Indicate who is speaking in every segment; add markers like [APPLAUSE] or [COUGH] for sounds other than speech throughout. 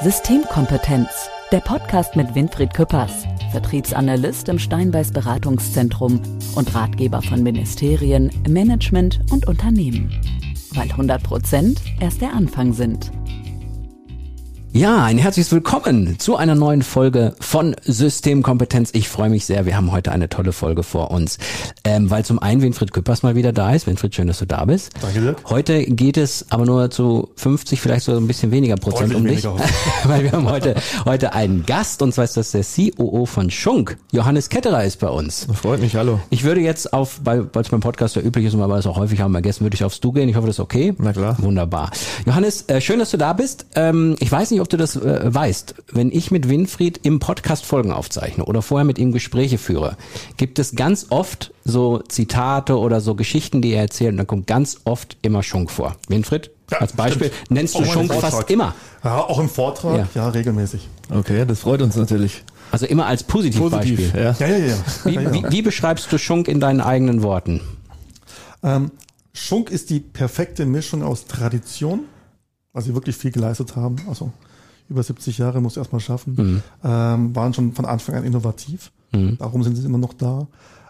Speaker 1: Systemkompetenz, der Podcast mit Winfried Küppers, Vertriebsanalyst im Steinbeiß Beratungszentrum und Ratgeber von Ministerien, Management und Unternehmen. Weil 100 Prozent erst der Anfang sind.
Speaker 2: Ja, ein herzliches Willkommen zu einer neuen Folge von Systemkompetenz. Ich freue mich sehr. Wir haben heute eine tolle Folge vor uns, ähm, weil zum einen Winfried Küppers mal wieder da ist. Winfried, schön, dass du da bist.
Speaker 3: Danke, Dirk.
Speaker 2: Heute geht es aber nur zu 50, vielleicht so ein bisschen weniger Prozent um dich, [LAUGHS] weil wir haben heute heute einen Gast und zwar ist das der COO von Schunk. Johannes Ketterer ist bei uns.
Speaker 3: Freut mich, hallo.
Speaker 2: Ich würde jetzt auf, weil es beim Podcast ja üblich ist und weil wir es auch häufig haben, vergessen, würde ich aufs Du gehen. Ich hoffe, das ist okay.
Speaker 3: Na klar.
Speaker 2: Wunderbar. Johannes, äh, schön, dass du da bist. Ähm, ich weiß nicht, ob du das äh, weißt. Wenn ich mit Winfried im Podcast Folgen aufzeichne oder vorher mit ihm Gespräche führe, gibt es ganz oft so Zitate oder so Geschichten, die er erzählt. Und da kommt ganz oft immer Schunk vor. Winfried,
Speaker 3: Ja,
Speaker 2: als Beispiel,
Speaker 3: stimmt.
Speaker 2: nennst du
Speaker 3: Auch
Speaker 2: Schunk fast immer.
Speaker 3: Ja, auch im Vortrag,
Speaker 2: Ja.
Speaker 3: ja, regelmäßig.
Speaker 4: Okay, das freut uns natürlich.
Speaker 2: Also immer als Positivbeispiel.
Speaker 4: Positiv, ja.
Speaker 3: Ja, ja, ja.
Speaker 2: Wie,
Speaker 3: ja, ja.
Speaker 2: wie, wie beschreibst du Schunk in deinen eigenen Worten?
Speaker 3: Ähm, Schunk ist die perfekte Mischung aus Tradition, weil sie wirklich viel geleistet haben. Also über 70 Jahre muss erstmal schaffen. Ähm, waren schon von Anfang an innovativ. Darum sind sie immer noch da.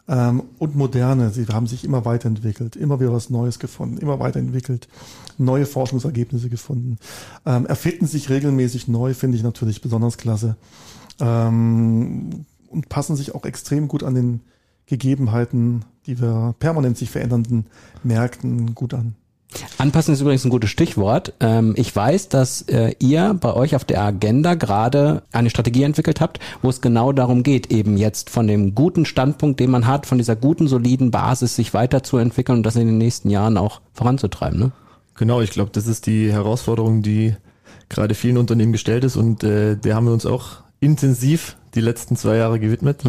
Speaker 3: Ähm, und moderne. Sie haben sich immer weiterentwickelt, immer wieder was Neues gefunden, immer weiterentwickelt, neue Forschungsergebnisse gefunden. Ähm, erfinden sich regelmäßig neu, finde ich natürlich besonders klasse. Ähm, und passen sich auch extrem gut an den Gegebenheiten, die wir permanent sich verändernden Märkten gut an.
Speaker 2: Anpassen ist übrigens ein gutes Stichwort. Ähm, ich weiß, dass äh, ihr bei euch auf der Agenda gerade eine Strategie entwickelt habt, wo es genau darum geht, eben jetzt von dem guten Standpunkt, den man hat, von dieser guten, soliden Basis sich weiterzuentwickeln und das in den nächsten Jahren auch voranzutreiben. Ne?
Speaker 4: Genau, ich glaube, das ist die Herausforderung, die gerade vielen Unternehmen gestellt ist und äh, der haben wir uns auch intensiv die letzten zwei Jahre gewidmet,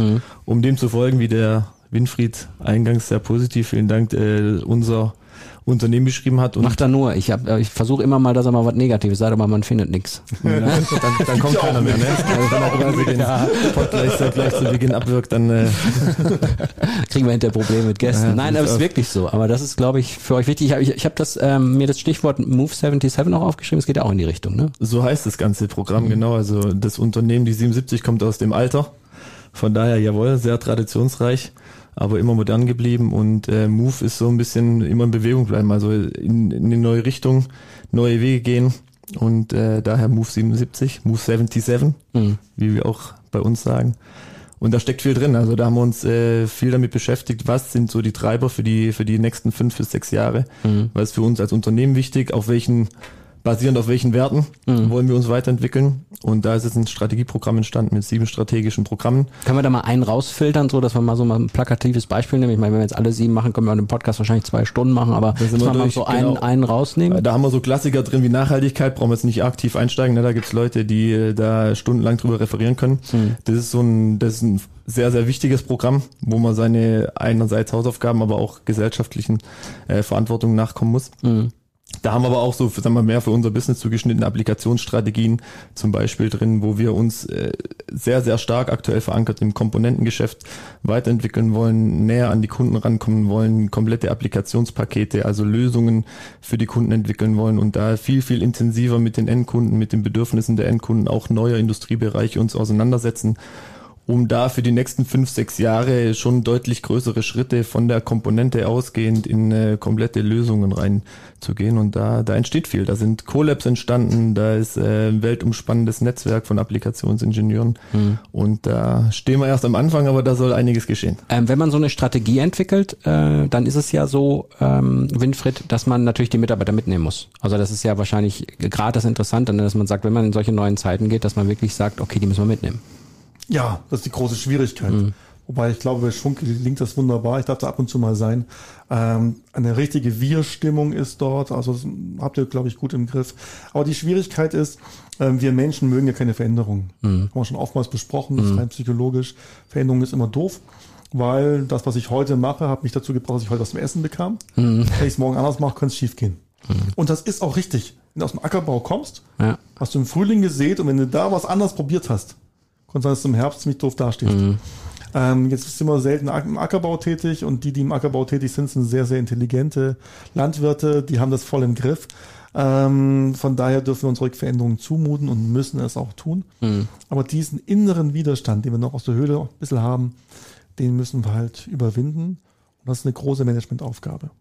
Speaker 4: um dem zu folgen, wie der Winfried eingangs sehr positiv, vielen Dank, äh, unser Unternehmen beschrieben hat. Und
Speaker 2: Macht er nur. Ich, hab, äh, ich versuche immer mal, dass er mal was Negatives sagt, aber man findet nichts. [LAUGHS]
Speaker 4: dann, dann [LAUGHS] kommt keiner mehr. Ne? Also [LAUGHS] wenn er quasi den Podcast gleich zu Beginn abwirkt, dann äh,
Speaker 2: Kriegen wir hinterher Probleme mit Gästen.
Speaker 4: Ja,
Speaker 2: Nein, aber es ist wirklich so. Aber das ist, glaube ich, für euch wichtig. Ich habe ich, ich hab das, ähm, mir das Stichwort Move 77 auch aufgeschrieben. Es geht ja auch in die Richtung. Ne?
Speaker 4: So heißt das ganze Programm, genau. Also das Unternehmen, die 77, kommt aus dem Alter. Von daher, jawohl, sehr traditionsreich, aber immer modern geblieben. Und äh, Move ist so ein bisschen immer in Bewegung bleiben, also in, in eine neue Richtung, neue Wege gehen. Und äh, daher Move 77, Move 77, wie wir auch bei uns sagen. Und da steckt viel drin. Also da haben wir uns äh, viel damit beschäftigt, was sind so die Treiber für die, für die nächsten fünf bis sechs Jahre. Was ist für uns als Unternehmen wichtig, auf welchen, basierend auf welchen Werten wollen wir uns weiterentwickeln. Und da ist jetzt ein Strategieprogramm entstanden mit sieben strategischen Programmen.
Speaker 2: Können wir da mal einen rausfiltern, so dass wir mal so mal ein plakatives Beispiel nehmen? Ich meine, wenn wir jetzt alle sieben machen, können wir den Podcast wahrscheinlich zwei Stunden machen, aber dass
Speaker 4: wir
Speaker 2: mal so einen,
Speaker 4: genau.
Speaker 2: einen rausnehmen.
Speaker 4: Da haben wir so Klassiker drin wie Nachhaltigkeit, brauchen wir jetzt nicht aktiv einsteigen. Ne? Da gibt's Leute, die äh, da stundenlang drüber referieren können. Das ist so ein, das ist ein sehr, sehr wichtiges Programm, wo man seine einerseits Hausaufgaben, aber auch gesellschaftlichen äh, Verantwortung nachkommen muss. Da haben wir aber auch so, sagen wir, mehr für unser Business zugeschnittene Applikationsstrategien zum Beispiel drin, wo wir uns äh, sehr, sehr stark aktuell verankert im Komponentengeschäft weiterentwickeln wollen, näher an die Kunden rankommen wollen, komplette Applikationspakete, also Lösungen für die Kunden entwickeln wollen und da viel, viel intensiver mit den Endkunden, mit den Bedürfnissen der Endkunden, auch neuer Industriebereiche uns auseinandersetzen um da für die nächsten fünf, sechs Jahre schon deutlich größere Schritte von der Komponente ausgehend in äh, komplette Lösungen reinzugehen. Und da, da entsteht viel. Da sind Collabs entstanden, da ist äh, ein weltumspannendes Netzwerk von Applikationsingenieuren. Und da stehen wir erst am Anfang, aber da soll einiges geschehen.
Speaker 2: Ähm, wenn man so eine Strategie entwickelt, äh, dann ist es ja so, ähm, Winfried, dass man natürlich die Mitarbeiter mitnehmen muss. Also das ist ja wahrscheinlich gerade das Interessante, ne, dass man sagt, wenn man in solche neuen Zeiten geht, dass man wirklich sagt, okay, die müssen wir mitnehmen.
Speaker 3: Ja, das ist die große Schwierigkeit. Wobei ich glaube, bei Schwung gelingt das wunderbar. Ich darf da ab und zu mal sein. Ähm, eine richtige Wir-Stimmung ist dort. Also habt ihr, glaube ich, gut im Griff. Aber die Schwierigkeit ist, ähm, wir Menschen mögen ja keine Veränderung. Haben wir schon oftmals besprochen. Das ist rein psychologisch. Veränderung ist immer doof. Weil das, was ich heute mache, hat mich dazu gebracht, dass ich heute was zum Essen bekam. Wenn ich es morgen anders mache, könnte es schief gehen. Und das ist auch richtig. Wenn du aus dem Ackerbau kommst,
Speaker 2: Ja.
Speaker 3: hast du im Frühling gesät und wenn du da was anders probiert hast, konnte sein, dass du im Herbst ziemlich doof dastehst. Ähm, jetzt sind wir selten im Ackerbau tätig und die, die im Ackerbau tätig sind, sind sehr, sehr intelligente Landwirte, die haben das voll im Griff. Ähm, von daher dürfen wir uns ruhig Veränderungen zumuten und müssen es auch tun.
Speaker 2: Mhm.
Speaker 3: Aber diesen inneren Widerstand, den wir noch aus der Höhle ein bisschen haben, den müssen wir halt überwinden. Und das ist eine große Managementaufgabe.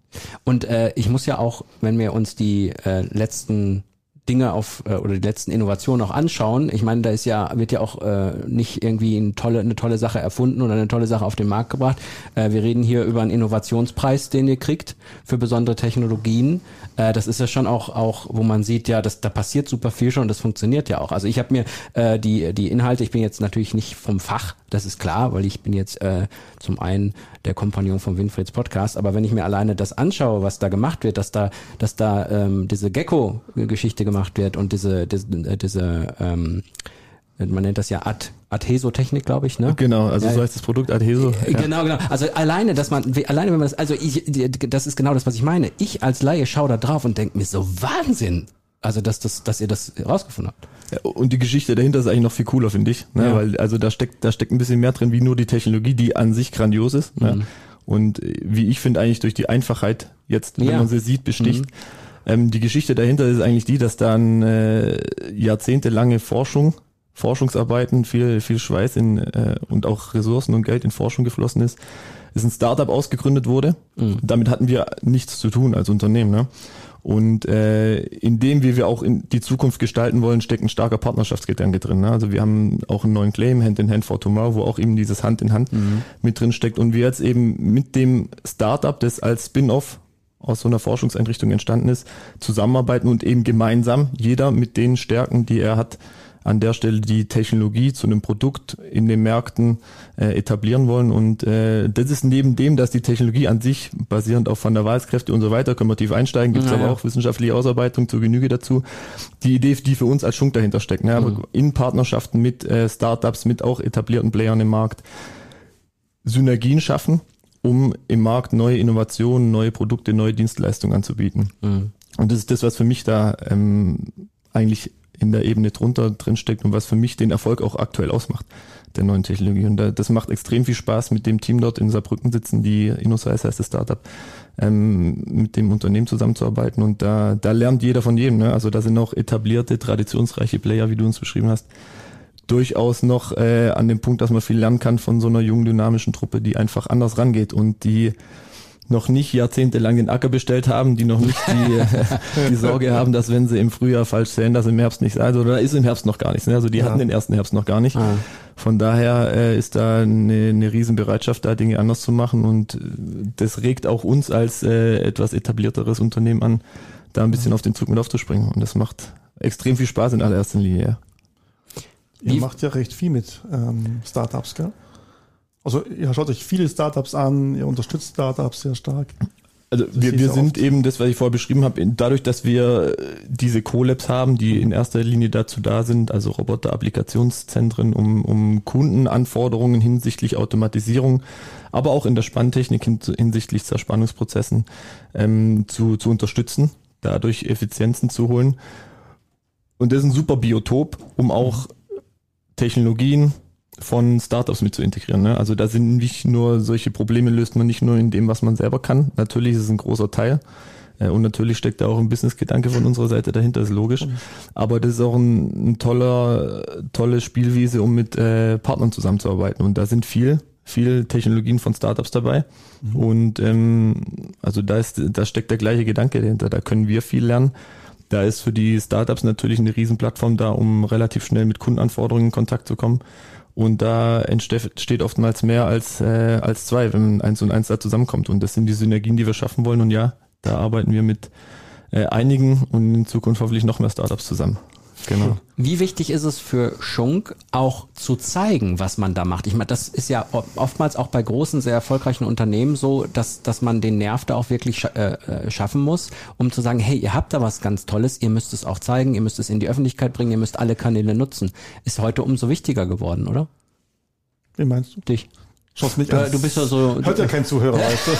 Speaker 2: Und äh, ich muss ja auch, wenn wir uns die äh, letzten Dinge auf äh, oder die letzten Innovationen auch anschauen. Ich meine, da ist ja wird ja auch äh, nicht irgendwie eine tolle eine tolle Sache erfunden oder eine tolle Sache auf den Markt gebracht. Äh, wir reden hier über einen Innovationspreis, den ihr kriegt für besondere Technologien. Äh, das ist ja schon auch auch, wo man sieht, ja, das da passiert super viel schon und das funktioniert ja auch. Also ich habe mir äh, die die Inhalte, ich bin jetzt natürlich nicht vom Fach, das ist klar, weil ich bin jetzt äh, zum einen der Kompagnon von Winfrieds Podcast, aber wenn ich mir alleine das anschaue, was da gemacht wird, dass da dass da ähm, diese Gecko-Geschichte gemacht wird und diese diese, äh, diese ähm, man nennt das ja Ad Adhesotechnik, glaube ich, ne?
Speaker 4: Genau, also
Speaker 2: Ja,
Speaker 4: so heißt das Produkt Adheso.
Speaker 2: Äh, Genau, genau. Also alleine, dass man, alleine wenn man das, also ich, das ist genau das, was ich meine. Ich als Laie schaue da drauf und denke mir so Wahnsinn. Also dass das, dass ihr das rausgefunden habt.
Speaker 4: Ja, Und die Geschichte dahinter ist eigentlich noch viel cooler, finde ich. Ne?
Speaker 2: Ja.
Speaker 4: Weil also da steckt, da steckt ein bisschen mehr drin, wie nur die Technologie, die an sich grandios ist. Ne? Und äh, wie ich finde, eigentlich durch die Einfachheit jetzt, wenn man sie sieht, besticht. Ähm, die Geschichte dahinter ist eigentlich die, dass da eine äh, jahrzehntelange Forschung, Forschungsarbeiten, viel, viel Schweiß in, äh, und auch Ressourcen und Geld in Forschung geflossen ist. Es ein Startup ausgegründet wurde. Damit hatten wir nichts zu tun als Unternehmen. Ne? Und äh, in dem, wie wir auch in die Zukunft gestalten wollen, steckt ein starker Partnerschaftsgedanke drin. Ne? Also wir haben auch einen neuen Claim, Hand in Hand for Tomorrow, wo auch eben dieses Hand in Hand mit drin steckt. Und wir jetzt eben mit dem Startup, das als Spin-off aus so einer Forschungseinrichtung entstanden ist, zusammenarbeiten und eben gemeinsam, jeder mit den Stärken, die er hat, an der Stelle die Technologie zu einem Produkt in den Märkten äh, etablieren wollen. Und äh, das ist neben dem, dass die Technologie an sich, basierend auf Van der Waals-Kräfte und so weiter, können wir tief einsteigen, gibt es
Speaker 2: Ja,
Speaker 4: aber auch wissenschaftliche Ausarbeitung zur Genüge dazu, die Idee, die für uns als Schunk dahinter steckt. Ne? Aber in Partnerschaften mit äh, Startups, mit auch etablierten Playern im Markt, Synergien schaffen, um im Markt neue Innovationen, neue Produkte, neue Dienstleistungen anzubieten. Und das ist das, was für mich da ähm, eigentlich in der Ebene drunter drin steckt und was für mich den Erfolg auch aktuell ausmacht der neuen Technologie. Und da, das macht extrem viel Spaß, mit dem Team dort in Saarbrücken sitzen, die InnoSize heißt das Startup, ähm, mit dem Unternehmen zusammenzuarbeiten. Und da, da lernt jeder von jedem. Ne? Also da sind auch etablierte, traditionsreiche Player, wie du uns beschrieben hast, durchaus noch äh, an dem Punkt, dass man viel lernen kann von so einer jungen, dynamischen Truppe, die einfach anders rangeht und die noch nicht jahrzehntelang den Acker bestellt haben, die noch nicht die, [LAUGHS] die Sorge haben, dass wenn sie im Frühjahr falsch säen, dass im Herbst nichts, also da ist im Herbst noch gar nichts. Ne? Also die
Speaker 3: Ja.
Speaker 4: hatten den ersten Herbst noch gar nicht.
Speaker 2: Ah.
Speaker 4: Von daher äh, ist da eine, eine Riesenbereitschaft, da Dinge anders zu machen und das regt auch uns als äh, etwas etablierteres Unternehmen an, da ein bisschen auf den Zug mit aufzuspringen und das macht extrem viel Spaß in allererster Linie. Ja.
Speaker 3: Ihr
Speaker 2: Wie-
Speaker 3: macht ja recht viel mit ähm, Startups, gell? Also ihr schaut euch viele Startups an, ihr unterstützt Startups sehr stark.
Speaker 4: Also
Speaker 3: Das
Speaker 4: wir, wir sind
Speaker 3: oft.
Speaker 4: eben das, was ich vorher beschrieben habe, dadurch, dass wir äh, diese Co-Labs haben, die in erster Linie dazu da sind, also Roboter-Applikationszentren, um, um Kundenanforderungen hinsichtlich Automatisierung, aber auch in der Spanntechnik hin, hinsichtlich Zerspannungsprozessen ähm, zu, zu unterstützen, dadurch Effizienzen zu holen. Und das ist ein super Biotop, um auch Technologien von Startups mit zu integrieren. Ne? Also da sind nicht nur solche Probleme löst man nicht nur in dem, was man selber kann. Natürlich ist es ein großer Teil. Äh, Und natürlich steckt da auch ein Business-Gedanke von unserer Seite dahinter, ist logisch. Aber das ist auch ein, ein toller, tolle Spielwiese, um mit äh, Partnern zusammenzuarbeiten. Und da sind viel, viel Technologien von Startups dabei. Und ähm, also da ist, da steckt der gleiche Gedanke dahinter. Da können wir viel lernen. Da ist für die Startups natürlich eine Riesenplattform da, um relativ schnell mit Kundenanforderungen in Kontakt zu kommen. Und da entsteht oftmals mehr als, äh, als zwei, wenn eins und eins da zusammenkommt. Und das sind die Synergien, die wir schaffen wollen. Und ja, da arbeiten wir mit äh, einigen und in Zukunft hoffentlich noch mehr Startups zusammen. Genau.
Speaker 2: Wie wichtig ist es für Schunk auch zu zeigen, was man da macht? Ich meine, das ist ja oftmals auch bei großen, sehr erfolgreichen Unternehmen so, dass, dass man den Nerv da auch wirklich scha äh, äh, schaffen muss, um zu sagen, hey, ihr habt da was ganz Tolles, ihr müsst es auch zeigen, ihr müsst es in die Öffentlichkeit bringen, ihr müsst alle Kanäle nutzen. Ist heute umso wichtiger geworden, oder?
Speaker 3: Wie meinst du?
Speaker 2: Dich.
Speaker 3: Schaust
Speaker 2: Du,
Speaker 3: an.
Speaker 2: du bist ja so.
Speaker 3: Hört ja kein Zuhörer, weißt du?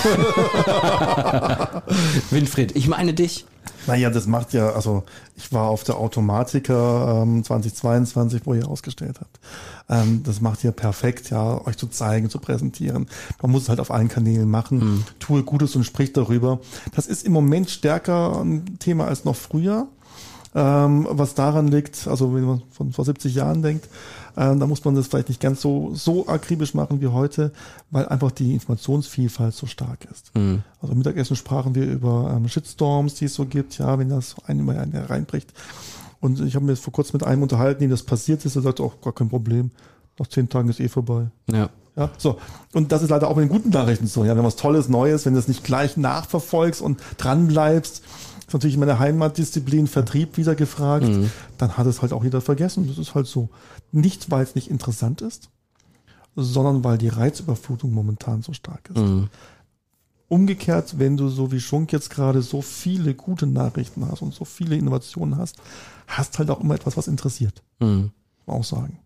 Speaker 3: [LAUGHS]
Speaker 2: Winfried, ich meine dich.
Speaker 3: Naja, das macht ja, also ich war auf der Automatiker ähm, 2022, wo ihr ausgestellt habt. Ähm, das macht ja perfekt, ja, euch zu zeigen, zu präsentieren. Man muss es halt auf allen Kanälen machen.
Speaker 2: Mhm.
Speaker 3: Tue Gutes und sprich darüber. Das ist im Moment stärker ein Thema als noch früher. Ähm, was daran liegt, also wenn man von vor 70 Jahren denkt, ähm, da muss man das vielleicht nicht ganz so, so akribisch machen wie heute, weil einfach die Informationsvielfalt so stark ist. Also Mittagessen sprachen wir über ähm, Shitstorms, die es so gibt, ja, wenn das einen reinbricht. Und ich habe mir vor kurzem mit einem unterhalten, dem das passiert ist, der sagt, auch gar kein Problem. Nach zehn Tagen ist eh vorbei.
Speaker 2: Ja.
Speaker 3: Ja, so. Und das ist leider auch mit den guten Nachrichten so. Ja, wenn was Tolles, Neues, wenn du es nicht gleich nachverfolgst und dranbleibst, ist natürlich in meiner Heimatdisziplin Vertrieb wieder gefragt, dann hat es halt auch jeder vergessen. Das ist halt so. Nicht, weil es nicht interessant ist, sondern weil die Reizüberflutung momentan so stark ist. Umgekehrt, wenn du so wie Schunk jetzt gerade so viele gute Nachrichten hast und so viele Innovationen hast, hast halt auch immer etwas, was interessiert.
Speaker 2: Mhm.
Speaker 3: Muss man auch sagen.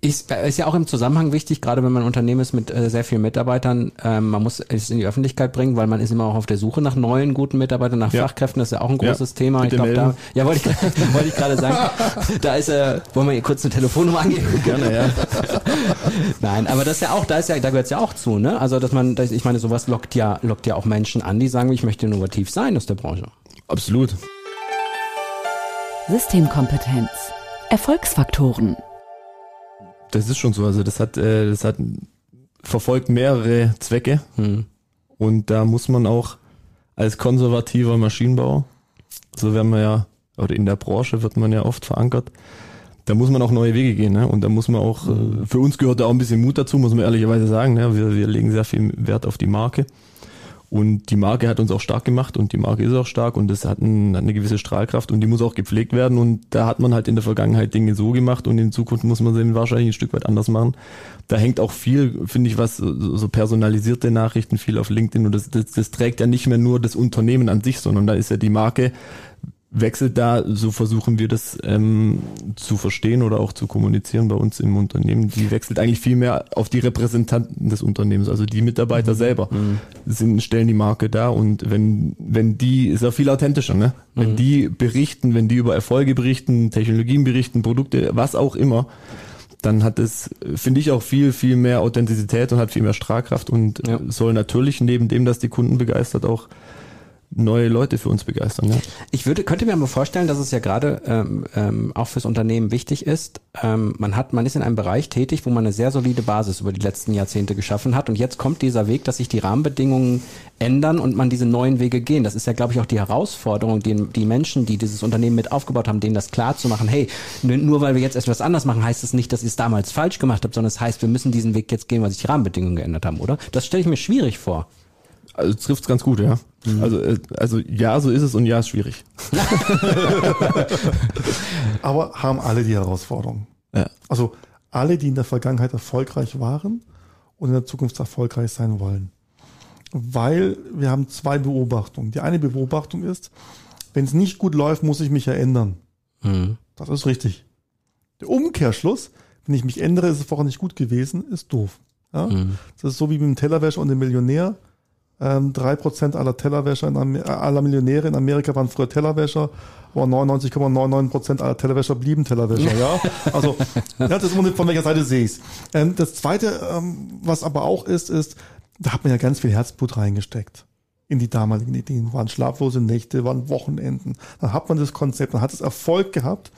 Speaker 2: Ist, ist ja auch im Zusammenhang wichtig, gerade wenn man ein Unternehmen ist mit äh, sehr vielen Mitarbeitern, ähm, man muss es in die Öffentlichkeit bringen, weil man ist immer auch auf der Suche nach neuen guten Mitarbeitern, nach
Speaker 4: Ja.
Speaker 2: Fachkräften, das ist ja auch ein
Speaker 4: Ja,
Speaker 2: großes Thema. Ich
Speaker 4: bitte
Speaker 2: glaube, da, [LAUGHS] ja, wollte ich, wollte ich gerade sagen, da ist, äh, wollen wir hier kurz eine Telefonnummer angeben? [LAUGHS]
Speaker 4: Gerne, ja.
Speaker 2: Nein, aber das ist ja auch, da ist ja, da gehört es ja auch zu, ne? Also, dass man, das, ich meine, sowas lockt ja, lockt ja auch Menschen an, die sagen, ich möchte innovativ sein aus der Branche.
Speaker 4: Absolut.
Speaker 1: Systemkompetenz. Erfolgsfaktoren.
Speaker 4: Das ist schon so. Also das hat, äh, das hat verfolgt mehrere Zwecke
Speaker 2: Hm.
Speaker 4: und da muss man auch als konservativer Maschinenbauer, so werden wir ja, oder in der Branche wird man ja oft verankert, da muss man auch neue Wege gehen. Ne? Und da muss man auch, äh, für uns gehört da auch ein bisschen Mut dazu, muss man ehrlicherweise sagen. Ne? Wir, wir legen sehr viel Wert auf die Marke. Und die Marke hat uns auch stark gemacht und die Marke ist auch stark und das hat, ein, hat eine gewisse Strahlkraft und die muss auch gepflegt werden und da hat man halt in der Vergangenheit Dinge so gemacht und in Zukunft muss man sie wahrscheinlich ein Stück weit anders machen. Da hängt auch viel, finde ich, was so so personalisierte Nachrichten, viel auf LinkedIn und das, das, das trägt ja nicht mehr nur das Unternehmen an sich, sondern da ist ja die Marke wechselt da, so versuchen wir das ähm, zu verstehen oder auch zu kommunizieren bei uns im Unternehmen. Die wechselt eigentlich viel mehr auf die Repräsentanten des Unternehmens, also die Mitarbeiter selber sind, stellen die Marke da und wenn, wenn die, ist ja viel authentischer, ne? Wenn die berichten, wenn die über Erfolge berichten, Technologien berichten, Produkte, was auch immer, dann hat es, finde ich, auch viel, viel mehr Authentizität und hat viel mehr Strahlkraft und
Speaker 2: Ja.
Speaker 4: soll natürlich neben dem, dass die Kunden begeistert, auch neue Leute für uns begeistern. Ja.
Speaker 2: Ich würde, könnte mir aber vorstellen, dass es ja gerade ähm, ähm, auch fürs Unternehmen wichtig ist. Ähm, man hat, man ist in einem Bereich tätig, wo man eine sehr solide Basis über die letzten Jahrzehnte geschaffen hat. Und jetzt kommt dieser Weg, dass sich die Rahmenbedingungen ändern und man diese neuen Wege gehen. Das ist ja, glaube ich, auch die Herausforderung, die, die Menschen, die dieses Unternehmen mit aufgebaut haben, denen das klar zu machen. Hey, nur weil wir jetzt etwas anders machen, heißt es nicht, dass ihr es damals falsch gemacht habt, sondern es heißt, wir müssen diesen Weg jetzt gehen, weil sich die Rahmenbedingungen geändert haben, oder? Das stelle ich mir schwierig vor.
Speaker 4: Also trifft's ganz gut, ja. Also, äh, also ja, so ist es und ja, ist schwierig. [LAUGHS]
Speaker 3: Aber haben alle die Herausforderung.
Speaker 4: Ja.
Speaker 3: Also alle, die in der Vergangenheit erfolgreich waren und in der Zukunft erfolgreich sein wollen. Weil wir haben zwei Beobachtungen. Die eine Beobachtung ist, wenn es nicht gut läuft, muss ich mich ja ändern. Das ist richtig. Der Umkehrschluss, wenn ich mich ändere, ist es vorher nicht gut gewesen, ist doof. Ja? Das ist so wie mit dem Tellerwäscher und dem Millionär. Ähm, drei Prozent aller Tellerwäscher, in Amer äh, aller Millionäre in Amerika waren früher Tellerwäscher, aber 99,99 Prozent aller Tellerwäscher blieben Tellerwäscher. ja, also [LAUGHS] das ist immer von welcher Seite sehe ich's. Ähm, das Zweite, ähm, was aber auch ist, ist, da hat man ja ganz viel Herzblut reingesteckt in die damaligen Ideen. Waren schlaflose Nächte, waren Wochenenden. Dann hat man das Konzept, dann hat es Erfolg gehabt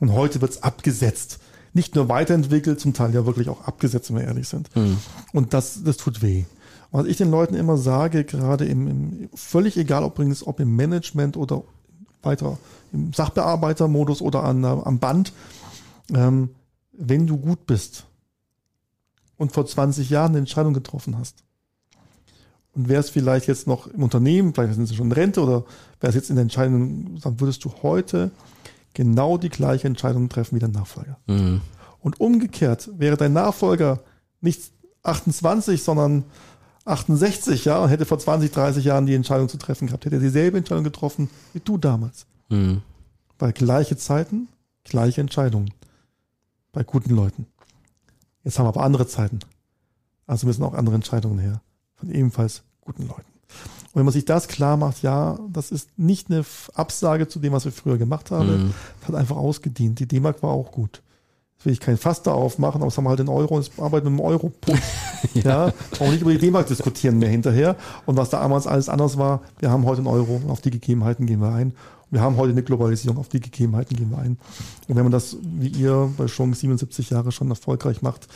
Speaker 3: und heute wird's abgesetzt. Nicht nur weiterentwickelt, zum Teil ja wirklich auch abgesetzt, wenn wir ehrlich sind. Und das, das tut weh. Was ich den Leuten immer sage, gerade im, im völlig egal, ob übrigens, ob im Management oder weiter im Sachbearbeitermodus oder an, am Band, ähm, wenn du gut bist und vor 20 Jahren eine Entscheidung getroffen hast und wärst vielleicht jetzt noch im Unternehmen, vielleicht sind sie schon in Rente oder wärst jetzt in der Entscheidung, dann würdest du heute genau die gleiche Entscheidung treffen wie dein Nachfolger. Und umgekehrt wäre dein Nachfolger nicht 28, sondern 68, ja, und hätte vor 20, 30 Jahren die Entscheidung zu treffen gehabt, hätte er dieselbe Entscheidung getroffen wie du damals. Weil gleiche Zeiten, gleiche Entscheidungen. Bei guten Leuten. Jetzt haben wir aber andere Zeiten. Also müssen auch andere Entscheidungen her. Von ebenfalls guten Leuten. Und wenn man sich das klar macht, ja, das ist nicht eine Absage zu dem, was wir früher gemacht haben, mhm. hat einfach ausgedient. Die D-Mark war auch gut. Will ich kein Fass da aufmachen, aber es haben wir halt den Euro und es arbeiten mit dem Euro. [LAUGHS] ja. ja. Auch nicht über die D-Mark diskutieren mehr hinterher. Und was da damals alles anders war, wir haben heute einen Euro, auf die Gegebenheiten gehen wir ein. Wir haben heute eine Globalisierung, auf die Gegebenheiten gehen wir ein. Und wenn man das, wie ihr bei schon 77 Jahre schon erfolgreich macht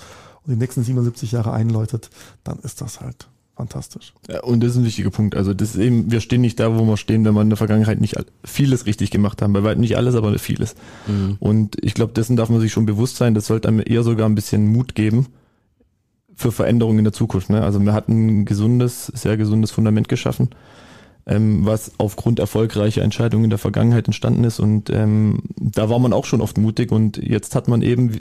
Speaker 3: und die nächsten 77 Jahre einläutet, dann ist das halt fantastisch.
Speaker 4: Ja, und das ist ein wichtiger Punkt. Also das ist eben, wir stehen nicht da, wo wir stehen, wenn wir in der Vergangenheit nicht vieles richtig gemacht haben. Bei weitem nicht alles, aber vieles. Mhm. Und ich glaube, dessen darf man sich schon bewusst sein. Das sollte einem eher sogar ein bisschen Mut geben für Veränderungen in der Zukunft. Ne? Also wir hatten ein gesundes, sehr gesundes Fundament geschaffen ähm, was aufgrund erfolgreicher Entscheidungen in der Vergangenheit entstanden ist. Und ähm, da war man auch schon oft mutig und jetzt hat man eben,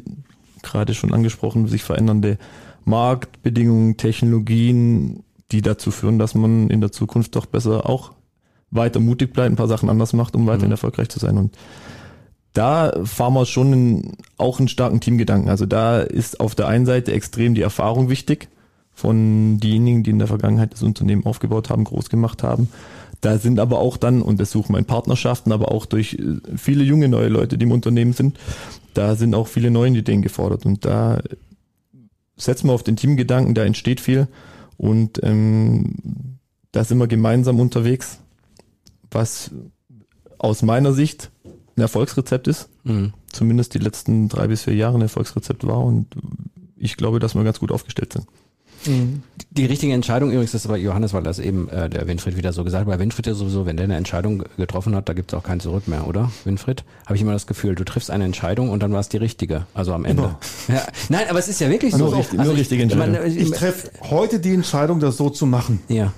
Speaker 4: gerade schon angesprochen, sich verändernde Marktbedingungen, Technologien, die dazu führen, dass man in der Zukunft doch besser auch weiter mutig bleibt, ein paar Sachen anders macht, um weiterhin mhm. erfolgreich zu sein. Und da fahren wir schon in, auch einen starken Teamgedanken. Also da ist auf der einen Seite extrem die Erfahrung wichtig von denjenigen, die in der Vergangenheit das Unternehmen aufgebaut haben, groß gemacht haben. Da sind aber auch dann, und das suchen wir in Partnerschaften, aber auch durch äh, viele junge neue Leute, die im Unternehmen sind, da sind auch viele neue Ideen gefordert. Und da setzen wir auf den Teamgedanken, da entsteht viel. Und ähm, da sind wir gemeinsam unterwegs, was aus meiner Sicht ein Erfolgsrezept ist. Mhm. Zumindest die letzten drei bis vier Jahre ein Erfolgsrezept war. Und ich glaube, dass wir ganz gut aufgestellt sind.
Speaker 2: Mhm. Die richtige Entscheidung übrigens ist aber Johannes, weil das eben äh, der Winfried wieder so gesagt hat. Bei Winfried ja sowieso, wenn der eine Entscheidung getroffen hat, da gibt es auch kein Zurück mehr, oder? Winfried? Habe ich immer das Gefühl, du triffst eine Entscheidung und dann war es die richtige. Also am Ende. [LAUGHS] Ja. Nein, aber es ist ja wirklich
Speaker 3: nur
Speaker 2: so.
Speaker 3: Richtig, also nur richtige Entscheidung. Ich, ich treffe heute die Entscheidung, das so zu machen.
Speaker 2: Ja.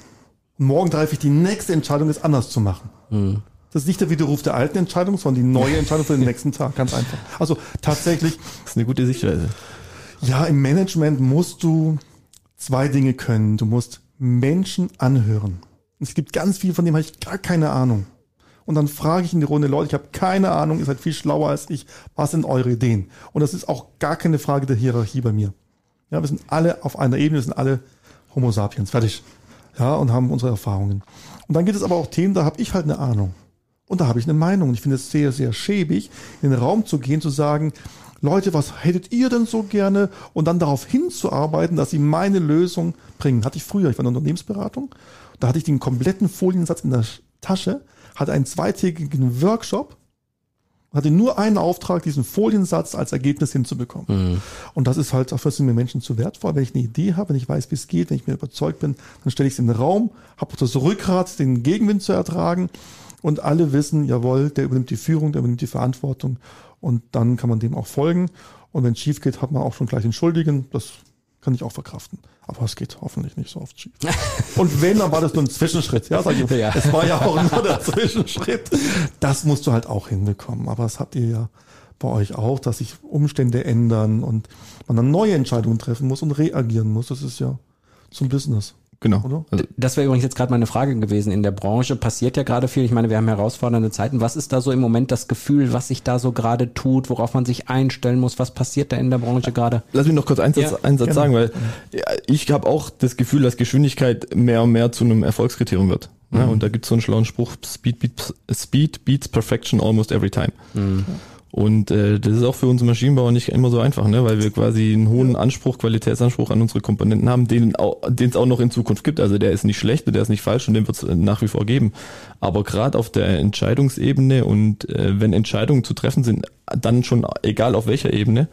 Speaker 3: Morgen treffe ich die nächste Entscheidung, es anders zu machen. Mhm. Das ist nicht der Widerruf der alten Entscheidung, sondern die neue [LAUGHS] Entscheidung für den nächsten Tag. Ganz einfach. Also tatsächlich.
Speaker 4: Das ist eine gute Sichtweise.
Speaker 3: Ja, im Management musst du zwei Dinge können. Du musst Menschen anhören. Es gibt ganz viel, von dem habe ich gar keine Ahnung. Und dann frage ich in die Runde, Leute, ich habe keine Ahnung, ihr seid viel schlauer als ich. Was sind eure Ideen? Und das ist auch gar keine Frage der Hierarchie bei mir. Ja, wir sind alle auf einer Ebene, wir sind alle Homo sapiens, fertig. Ja, und haben unsere Erfahrungen. Und dann gibt es aber auch Themen, da habe ich halt eine Ahnung. Und da habe ich eine Meinung. Und ich finde es sehr, sehr schäbig, in den Raum zu gehen, zu sagen, Leute, was hättet ihr denn so gerne? Und dann darauf hinzuarbeiten, dass sie meine Lösung bringen. Hatte ich früher, ich war in der Unternehmensberatung, da hatte ich den kompletten Foliensatz in der Tasche, hatte einen zweitägigen Workshop, hatte nur einen Auftrag, diesen Foliensatz als Ergebnis hinzubekommen. Mhm. Und das ist halt, dafür sind mir Menschen zu wertvoll. Wenn ich eine Idee habe, wenn ich weiß, wie es geht, wenn ich mir überzeugt bin, dann stelle ich es in den Raum, habe das Rückgrat, den Gegenwind zu ertragen und alle wissen, jawohl, der übernimmt die Führung, der übernimmt die Verantwortung und dann kann man dem auch folgen. Und wenn es schief geht, hat man auch schon gleich den Schuldigen. Das kann ich auch verkraften. Aber es geht hoffentlich nicht so oft schief. [LAUGHS] Und wenn, dann war das nur ein Zwischenschritt. Ja, sag ich, ja. Es war ja auch nur der Zwischenschritt. Das musst du halt auch hinbekommen. Aber das habt ihr ja bei euch auch, dass sich Umstände ändern und man dann neue Entscheidungen treffen muss und reagieren muss. Das ist ja zum Business.
Speaker 2: Genau. Oder? Also das wäre übrigens jetzt gerade meine Frage gewesen. In der Branche passiert ja gerade viel. Ich meine, wir haben herausfordernde Zeiten. Was ist da so im Moment das Gefühl, was sich da so gerade tut, worauf man sich einstellen muss? Was passiert da in der Branche gerade?
Speaker 4: Lass mich noch kurz einen Satz, ja, einen Satz sagen, weil ja, ich habe auch das Gefühl, dass Geschwindigkeit mehr und mehr zu einem Erfolgskriterium wird. Mhm. und da gibt es so einen schlauen Spruch, Speed beats, Speed beats Perfection almost every time. Mhm. Und äh, das ist auch für uns Maschinenbauer nicht immer so einfach, ne? weil wir quasi einen hohen Anspruch, Qualitätsanspruch an unsere Komponenten haben, den es auch noch in Zukunft gibt. Also der ist nicht schlecht und der ist nicht falsch und den wird es äh, nach wie vor geben. Aber gerade auf der Entscheidungsebene und äh, wenn Entscheidungen zu treffen sind, dann schon egal auf welcher Ebene,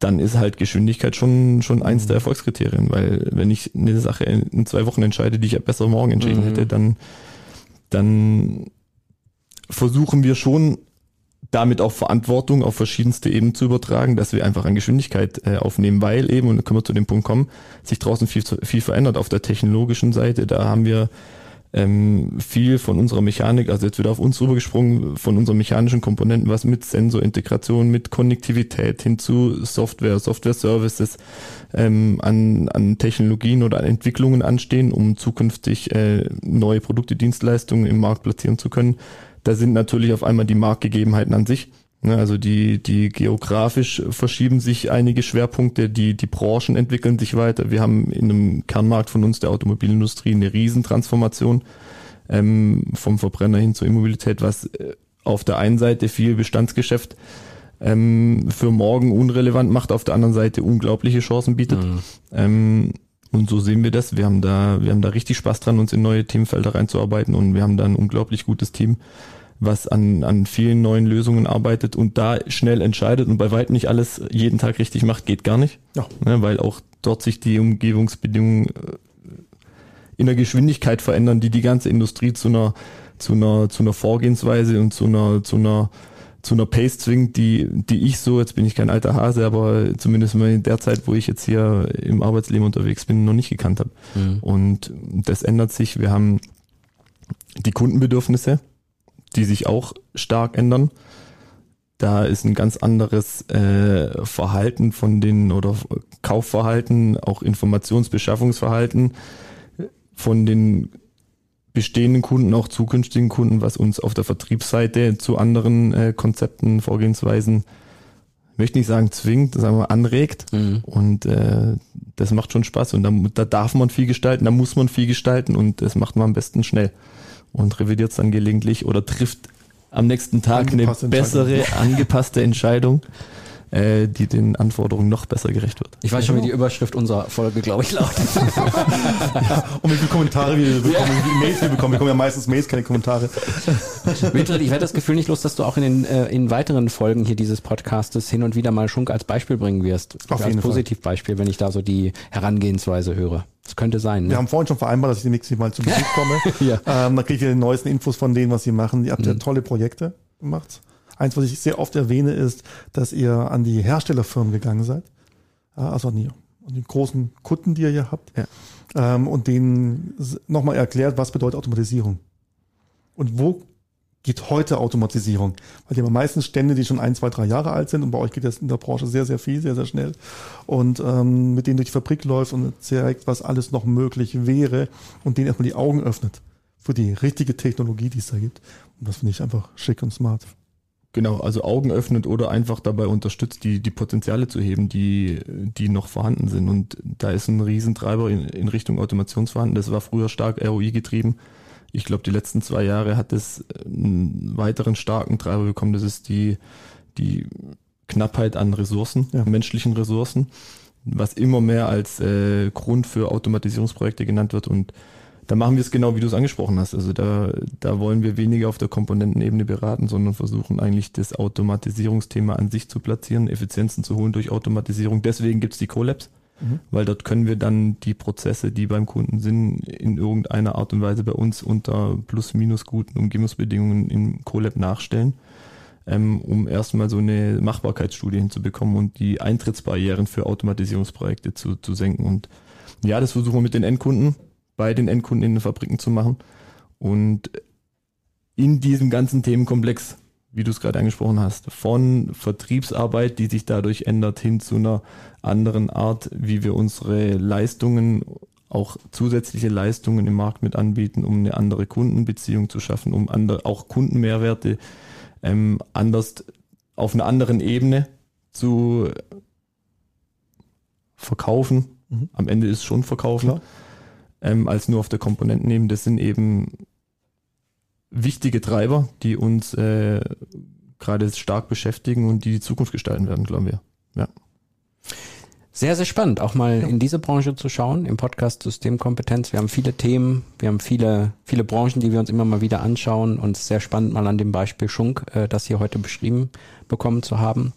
Speaker 4: dann ist halt Geschwindigkeit schon schon eins der mhm. Erfolgskriterien, weil wenn ich eine Sache in zwei Wochen entscheide, die ich ja besser morgen entschieden mhm. hätte, dann dann versuchen wir schon damit auch Verantwortung auf verschiedenste Ebenen zu übertragen, dass wir einfach an Geschwindigkeit äh, aufnehmen, weil eben, und dann können wir zu dem Punkt kommen, sich draußen viel, viel verändert auf der technologischen Seite. Da haben wir ähm, viel von unserer Mechanik, also jetzt wieder auf uns rübergesprungen, von unseren mechanischen Komponenten, was mit Sensorintegration, mit Konnektivität hin zu Software, Software-Services ähm, an, an Technologien oder an Entwicklungen anstehen, um zukünftig äh, neue Produkte, Dienstleistungen im Markt platzieren zu können da sind natürlich auf einmal die Marktgegebenheiten an sich Ne, also die, die geografisch verschieben sich einige Schwerpunkte, die, die Branchen entwickeln sich weiter. Wir haben in einem Kernmarkt von uns, der Automobilindustrie, eine Riesentransformation ähm, vom Verbrenner hin zur Immobilität, was äh, auf der einen Seite viel Bestandsgeschäft ähm, für morgen unrelevant macht, auf der anderen Seite unglaubliche Chancen bietet. Mhm. Ähm, und so sehen wir das. Wir haben da, wir haben da richtig Spaß dran, uns in neue Themenfelder reinzuarbeiten und wir haben da ein unglaublich gutes Team, was an, an vielen neuen Lösungen arbeitet und da schnell entscheidet und bei weitem nicht alles jeden Tag richtig macht, geht gar nicht. Ja. Ne, weil auch dort sich die Umgebungsbedingungen äh, in der Geschwindigkeit verändern, die die ganze Industrie zu einer, zu einer, zu einer Vorgehensweise und zu einer, zu einer zu einer Pace zwingt, die, die ich so, jetzt bin ich kein alter Hase, aber zumindest mal in der Zeit, wo ich jetzt hier im Arbeitsleben unterwegs bin, noch nicht gekannt habe. Mhm. Und das ändert sich. Wir haben die Kundenbedürfnisse, die sich auch stark ändern. Da ist ein ganz anderes äh, Verhalten von den oder Kaufverhalten, auch Informationsbeschaffungsverhalten von den bestehenden Kunden, auch zukünftigen Kunden, was uns auf der Vertriebsseite zu anderen äh, Konzepten, Vorgehensweisen, möchte nicht sagen zwingt, sagen wir anregt. Mhm. Und äh, das macht schon Spaß. Und da, da darf man viel gestalten, da muss man viel gestalten und das macht man am besten schnell. Und revidiert es dann gelegentlich oder trifft am nächsten Tag eine bessere, angepasste Entscheidung äh, die den Anforderungen noch besser gerecht wird.
Speaker 2: Ich weiß schon, wie die Überschrift unserer Folge, glaube ich, lautet. [LAUGHS]
Speaker 3: ja, und wie viele Kommentare wir bekommen, wie viele Mails wir bekommen. Wir bekommen ja meistens Mails, keine Kommentare.
Speaker 2: Wilfried, ich werde das Gefühl nicht los, dass du auch in den äh, in weiteren Folgen hier dieses Podcastes hin und wieder mal Schunk als Beispiel bringen wirst. Auf als Positivbeispiel, wenn ich da so die Herangehensweise höre. Das könnte sein. Ne?
Speaker 3: Wir haben vorhin schon vereinbart, dass ich demnächst Mal zum Besuch [LAUGHS] komme. ja. ähm, da kriege ich die neuesten Infos von denen, was sie machen. Ihr habt mhm. ja tolle Projekte gemacht. Eins, was ich sehr oft erwähne, ist, dass ihr an die Herstellerfirmen gegangen seid. Also an die, an die großen Kunden, die ihr hier habt. Ja. Ähm, und denen nochmal erklärt, was bedeutet Automatisierung. Und wo geht heute Automatisierung? Weil die haben meistens Stände, die schon ein, zwei, drei Jahre alt sind und bei euch geht das in der Branche sehr, sehr viel, sehr, sehr schnell. Und ähm, mit denen durch die Fabrik läuft und zeigt, was alles noch möglich wäre und denen erstmal die Augen öffnet für die richtige Technologie, die es da gibt. Und das finde ich einfach schick und smart.
Speaker 4: Genau, also Augen öffnet oder einfach dabei unterstützt, die, die Potenziale zu heben, die, die noch vorhanden sind. Und da ist ein Riesentreiber in, in Richtung Automation vorhanden. Das war früher stark ROI getrieben. Ich glaube, die letzten zwei Jahre hat es einen weiteren starken Treiber bekommen. Das ist die, die Knappheit an Ressourcen, ja. menschlichen Ressourcen, was immer mehr als äh, Grund für Automatisierungsprojekte genannt wird. Und da machen wir es genau, wie du es angesprochen hast. Also da, da wollen wir weniger auf der Komponentenebene beraten, sondern versuchen eigentlich das Automatisierungsthema an sich zu platzieren, Effizienzen zu holen durch Automatisierung. Deswegen gibt's die Colabs, mhm. weil dort können wir dann die Prozesse, die beim Kunden sind, in irgendeiner Art und Weise bei uns unter plus-minus guten Umgebungsbedingungen im Colab nachstellen ähm, um erstmal so eine Machbarkeitsstudie hinzubekommen und die Eintrittsbarrieren für Automatisierungsprojekte zu, zu senken. Und ja, das versuchen wir mit den Endkunden bei den Endkunden in den Fabriken zu machen. Und in diesem ganzen Themenkomplex, wie du es gerade angesprochen hast, von Vertriebsarbeit, die sich dadurch ändert, hin zu einer anderen Art, wie wir unsere Leistungen, auch zusätzliche Leistungen im Markt mit anbieten, um eine andere Kundenbeziehung zu schaffen, um andere, auch Kundenmehrwerte ähm, anders auf einer anderen Ebene zu verkaufen. Mhm. Am Ende ist es schon verkaufen. Klar ähm, als nur auf der Komponentenebene. Das sind eben wichtige Treiber, die uns äh, gerade stark beschäftigen und die die Zukunft gestalten werden, glauben wir. Ja.
Speaker 2: Sehr, sehr spannend, auch mal ja. in diese Branche zu schauen, im Podcast Systemkompetenz. Wir haben viele Themen, wir haben viele, viele Branchen, die wir uns immer mal wieder anschauen und es ist sehr spannend, mal an dem Beispiel Schunk, äh, das hier heute beschrieben bekommen zu haben.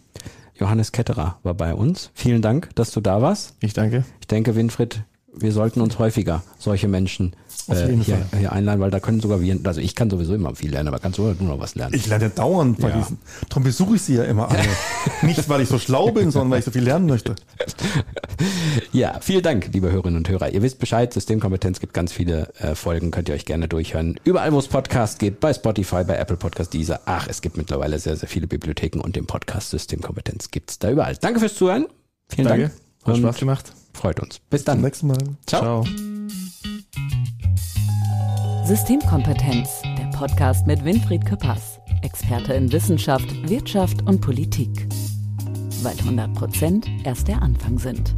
Speaker 2: Johannes Ketterer war bei uns. Vielen Dank, dass du da warst.
Speaker 4: Ich danke.
Speaker 2: Ich denke, Winfried, wir sollten uns häufiger solche Menschen äh, hier, hier, einladen, weil da können sogar wir, also ich kann sowieso immer viel lernen, aber kannst du nur noch was lernen.
Speaker 3: Ich lerne dauernd bei ja. diesen. Darum besuche ich sie ja immer alle. [LAUGHS] Nicht, weil ich so schlau bin, sondern weil ich so viel lernen möchte. [LAUGHS]
Speaker 2: Ja, vielen Dank, liebe Hörerinnen und Hörer. Ihr wisst Bescheid, Systemkompetenz gibt ganz viele äh, Folgen, könnt ihr euch gerne durchhören. Überall, wo es Podcast gibt, bei Spotify, bei Apple Podcast, dieser. Ach, es gibt mittlerweile sehr, sehr viele Bibliotheken und den Podcast Systemkompetenz gibt's da überall. Danke fürs Zuhören. Vielen Danke. Dank.
Speaker 4: Hat Spaß gemacht.
Speaker 2: Freut uns. Bis dann. Bis
Speaker 3: nächsten Mal.
Speaker 2: Ciao. Ciao.
Speaker 1: Systemkompetenz, der Podcast mit Winfried Küppers. Experte in Wissenschaft, Wirtschaft und Politik. Weil 100 Prozent erst der Anfang sind.